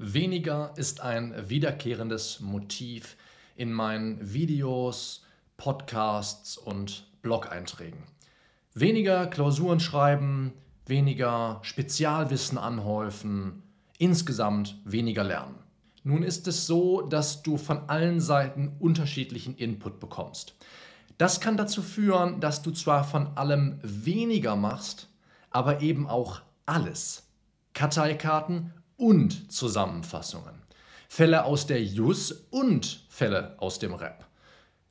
Weniger ist ein wiederkehrendes Motiv in meinen Videos, Podcasts und Blog-Einträgen. Weniger Klausuren schreiben, weniger Spezialwissen anhäufen, insgesamt weniger lernen. Nun ist es so, dass du von allen Seiten unterschiedlichen Input bekommst. Das kann dazu führen, dass du zwar von allem weniger machst, aber eben auch alles. Karteikarten und Zusammenfassungen. Fälle aus der Jus und Fälle aus dem Rap.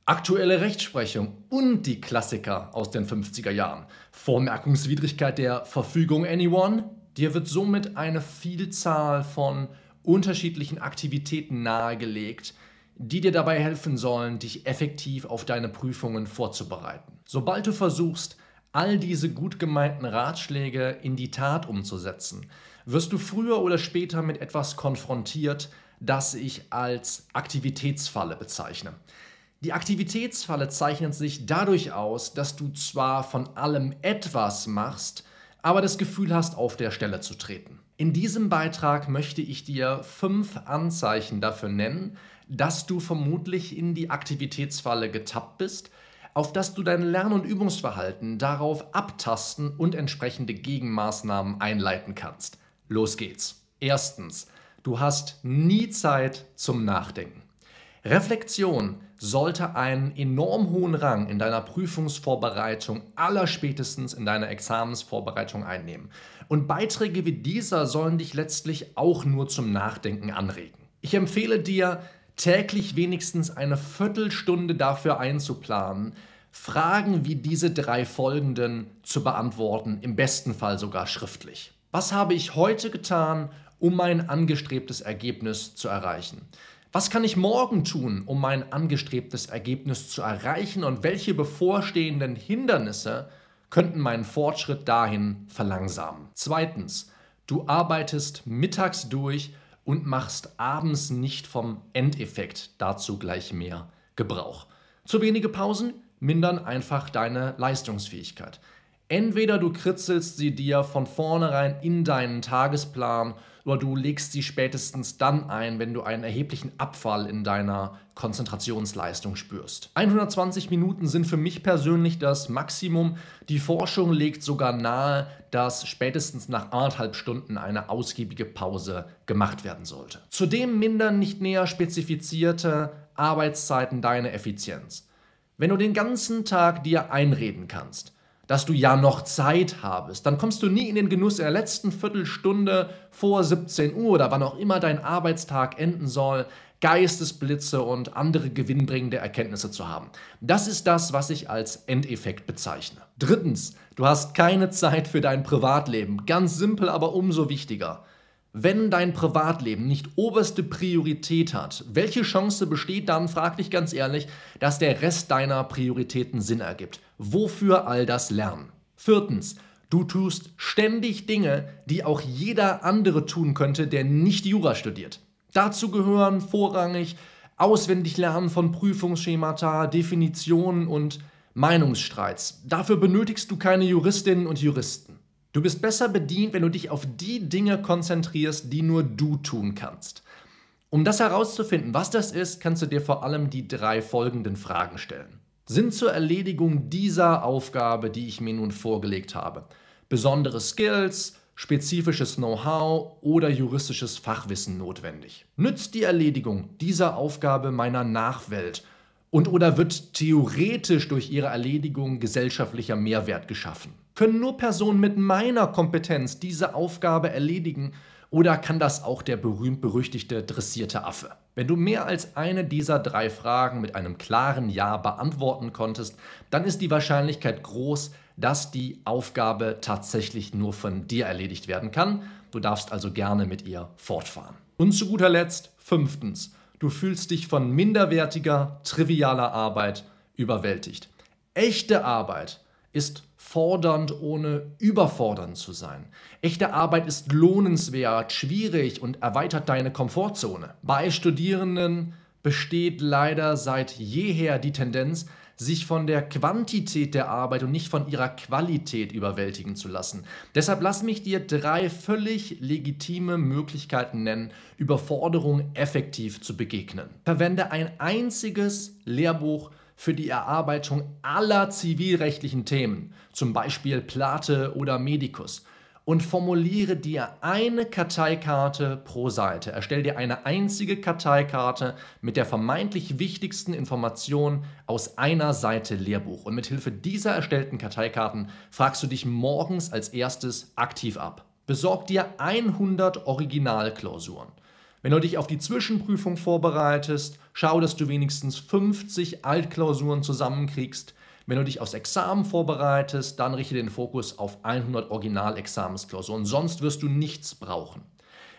Aktuelle Rechtsprechung und die Klassiker aus den 50er Jahren. Vormerkungswidrigkeit der Verfügung Anyone. Dir wird somit eine Vielzahl von unterschiedlichen Aktivitäten nahegelegt, die dir dabei helfen sollen, dich effektiv auf deine Prüfungen vorzubereiten. Sobald du versuchst, all diese gut gemeinten Ratschläge in die Tat umzusetzen, wirst du früher oder später mit etwas konfrontiert, das ich als Aktivitätsfalle bezeichne. Die Aktivitätsfalle zeichnet sich dadurch aus, dass du zwar von allem etwas machst, aber das Gefühl hast, auf der Stelle zu treten. In diesem Beitrag möchte ich dir fünf Anzeichen dafür nennen, dass du vermutlich in die Aktivitätsfalle getappt bist, auf das du dein Lern- und Übungsverhalten darauf abtasten und entsprechende Gegenmaßnahmen einleiten kannst. Los geht's. Erstens, du hast nie Zeit zum Nachdenken. Reflexion sollte einen enorm hohen Rang in deiner Prüfungsvorbereitung, allerspätestens in deiner Examensvorbereitung einnehmen. Und Beiträge wie dieser sollen dich letztlich auch nur zum Nachdenken anregen. Ich empfehle dir, täglich wenigstens eine Viertelstunde dafür einzuplanen, Fragen wie diese drei folgenden zu beantworten, im besten Fall sogar schriftlich. Was habe ich heute getan, um mein angestrebtes Ergebnis zu erreichen? Was kann ich morgen tun, um mein angestrebtes Ergebnis zu erreichen und welche bevorstehenden Hindernisse könnten meinen Fortschritt dahin verlangsamen? Zweitens, du arbeitest mittags durch und machst abends nicht vom Endeffekt dazu gleich mehr Gebrauch. Zu wenige Pausen mindern einfach deine Leistungsfähigkeit. Entweder du kritzelst sie dir von vornherein in deinen Tagesplan oder du legst sie spätestens dann ein, wenn du einen erheblichen Abfall in deiner Konzentrationsleistung spürst. 120 Minuten sind für mich persönlich das Maximum. Die Forschung legt sogar nahe, dass spätestens nach anderthalb Stunden eine ausgiebige Pause gemacht werden sollte. Zudem mindern nicht näher spezifizierte Arbeitszeiten deine Effizienz. Wenn du den ganzen Tag dir einreden kannst, dass du ja noch Zeit habest. Dann kommst du nie in den Genuss der letzten Viertelstunde vor 17 Uhr oder wann auch immer dein Arbeitstag enden soll, Geistesblitze und andere gewinnbringende Erkenntnisse zu haben. Das ist das, was ich als Endeffekt bezeichne. Drittens, du hast keine Zeit für dein Privatleben. Ganz simpel, aber umso wichtiger. Wenn dein Privatleben nicht oberste Priorität hat, welche Chance besteht dann, frag dich ganz ehrlich, dass der Rest deiner Prioritäten Sinn ergibt? Wofür all das Lernen? Viertens, du tust ständig Dinge, die auch jeder andere tun könnte, der nicht Jura studiert. Dazu gehören vorrangig auswendig Lernen von Prüfungsschemata, Definitionen und Meinungsstreits. Dafür benötigst du keine Juristinnen und Juristen. Du bist besser bedient, wenn du dich auf die Dinge konzentrierst, die nur du tun kannst. Um das herauszufinden, was das ist, kannst du dir vor allem die drei folgenden Fragen stellen. Sind zur Erledigung dieser Aufgabe, die ich mir nun vorgelegt habe, besondere Skills, spezifisches Know-how oder juristisches Fachwissen notwendig? Nützt die Erledigung dieser Aufgabe meiner Nachwelt und oder wird theoretisch durch ihre Erledigung gesellschaftlicher Mehrwert geschaffen? Können nur Personen mit meiner Kompetenz diese Aufgabe erledigen oder kann das auch der berühmt-berüchtigte dressierte Affe? Wenn du mehr als eine dieser drei Fragen mit einem klaren Ja beantworten konntest, dann ist die Wahrscheinlichkeit groß, dass die Aufgabe tatsächlich nur von dir erledigt werden kann. Du darfst also gerne mit ihr fortfahren. Und zu guter Letzt, fünftens, du fühlst dich von minderwertiger, trivialer Arbeit überwältigt. Echte Arbeit ist fordernd, ohne überfordernd zu sein. Echte Arbeit ist lohnenswert, schwierig und erweitert deine Komfortzone. Bei Studierenden besteht leider seit jeher die Tendenz, sich von der Quantität der Arbeit und nicht von ihrer Qualität überwältigen zu lassen. Deshalb lass mich dir drei völlig legitime Möglichkeiten nennen, Überforderung effektiv zu begegnen. Verwende ein einziges Lehrbuch für die Erarbeitung aller zivilrechtlichen Themen, zum Beispiel Plate oder Medicus und formuliere dir eine Karteikarte pro Seite. Erstell dir eine einzige Karteikarte mit der vermeintlich wichtigsten Information aus einer Seite Lehrbuch. Und mit Hilfe dieser erstellten Karteikarten fragst du dich morgens als erstes aktiv ab. Besorg dir 100 Originalklausuren. Wenn du dich auf die Zwischenprüfung vorbereitest, schau, dass du wenigstens 50 Altklausuren zusammenkriegst wenn du dich aufs Examen vorbereitest, dann richte den Fokus auf 100 Originalexamensklausuren. Sonst wirst du nichts brauchen.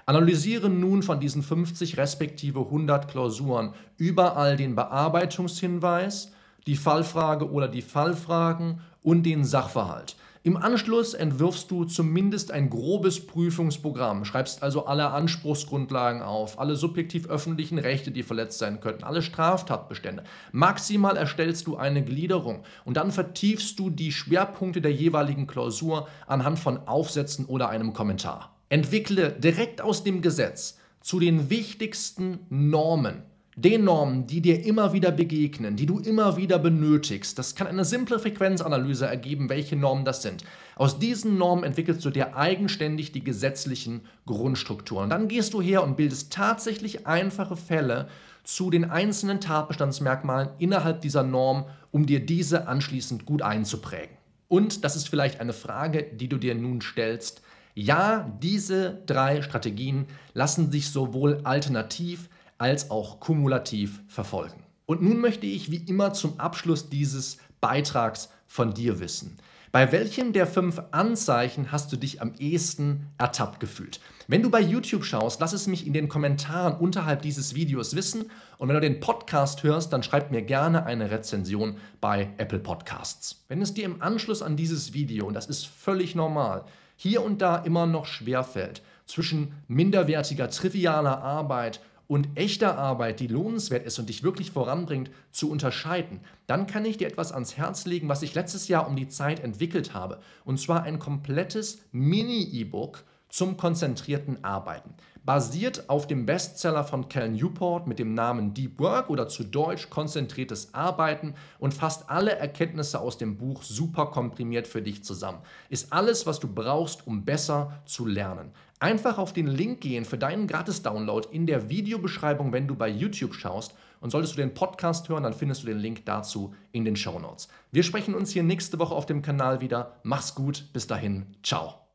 Analysiere nun von diesen 50 respektive 100 Klausuren überall den Bearbeitungshinweis, die Fallfrage oder die Fallfragen und den Sachverhalt. Im Anschluss entwirfst du zumindest ein grobes Prüfungsprogramm, schreibst also alle Anspruchsgrundlagen auf, alle subjektiv öffentlichen Rechte, die verletzt sein könnten, alle Straftatbestände. Maximal erstellst du eine Gliederung und dann vertiefst du die Schwerpunkte der jeweiligen Klausur anhand von Aufsätzen oder einem Kommentar. Entwickle direkt aus dem Gesetz zu den wichtigsten Normen den Normen, die dir immer wieder begegnen, die du immer wieder benötigst. Das kann eine simple Frequenzanalyse ergeben, welche Normen das sind. Aus diesen Normen entwickelst du dir eigenständig die gesetzlichen Grundstrukturen. Dann gehst du her und bildest tatsächlich einfache Fälle zu den einzelnen Tatbestandsmerkmalen innerhalb dieser Norm, um dir diese anschließend gut einzuprägen. Und das ist vielleicht eine Frage, die du dir nun stellst. Ja, diese drei Strategien lassen sich sowohl alternativ als auch kumulativ verfolgen. Und nun möchte ich wie immer zum Abschluss dieses Beitrags von dir wissen. Bei welchem der fünf Anzeichen hast du dich am ehesten ertappt gefühlt? Wenn du bei YouTube schaust, lass es mich in den Kommentaren unterhalb dieses Videos wissen. Und wenn du den Podcast hörst, dann schreib mir gerne eine Rezension bei Apple Podcasts. Wenn es dir im Anschluss an dieses Video, und das ist völlig normal, hier und da immer noch schwerfällt, zwischen minderwertiger, trivialer Arbeit und echter Arbeit, die lohnenswert ist und dich wirklich voranbringt, zu unterscheiden, dann kann ich dir etwas ans Herz legen, was ich letztes Jahr um die Zeit entwickelt habe. Und zwar ein komplettes Mini-E-Book zum konzentrierten Arbeiten. Basiert auf dem Bestseller von Cal Newport mit dem Namen Deep Work oder zu Deutsch konzentriertes Arbeiten und fasst alle Erkenntnisse aus dem Buch super komprimiert für dich zusammen. Ist alles, was du brauchst, um besser zu lernen. Einfach auf den Link gehen für deinen Gratis-Download in der Videobeschreibung, wenn du bei YouTube schaust. Und solltest du den Podcast hören, dann findest du den Link dazu in den Show Notes. Wir sprechen uns hier nächste Woche auf dem Kanal wieder. Mach's gut, bis dahin, ciao.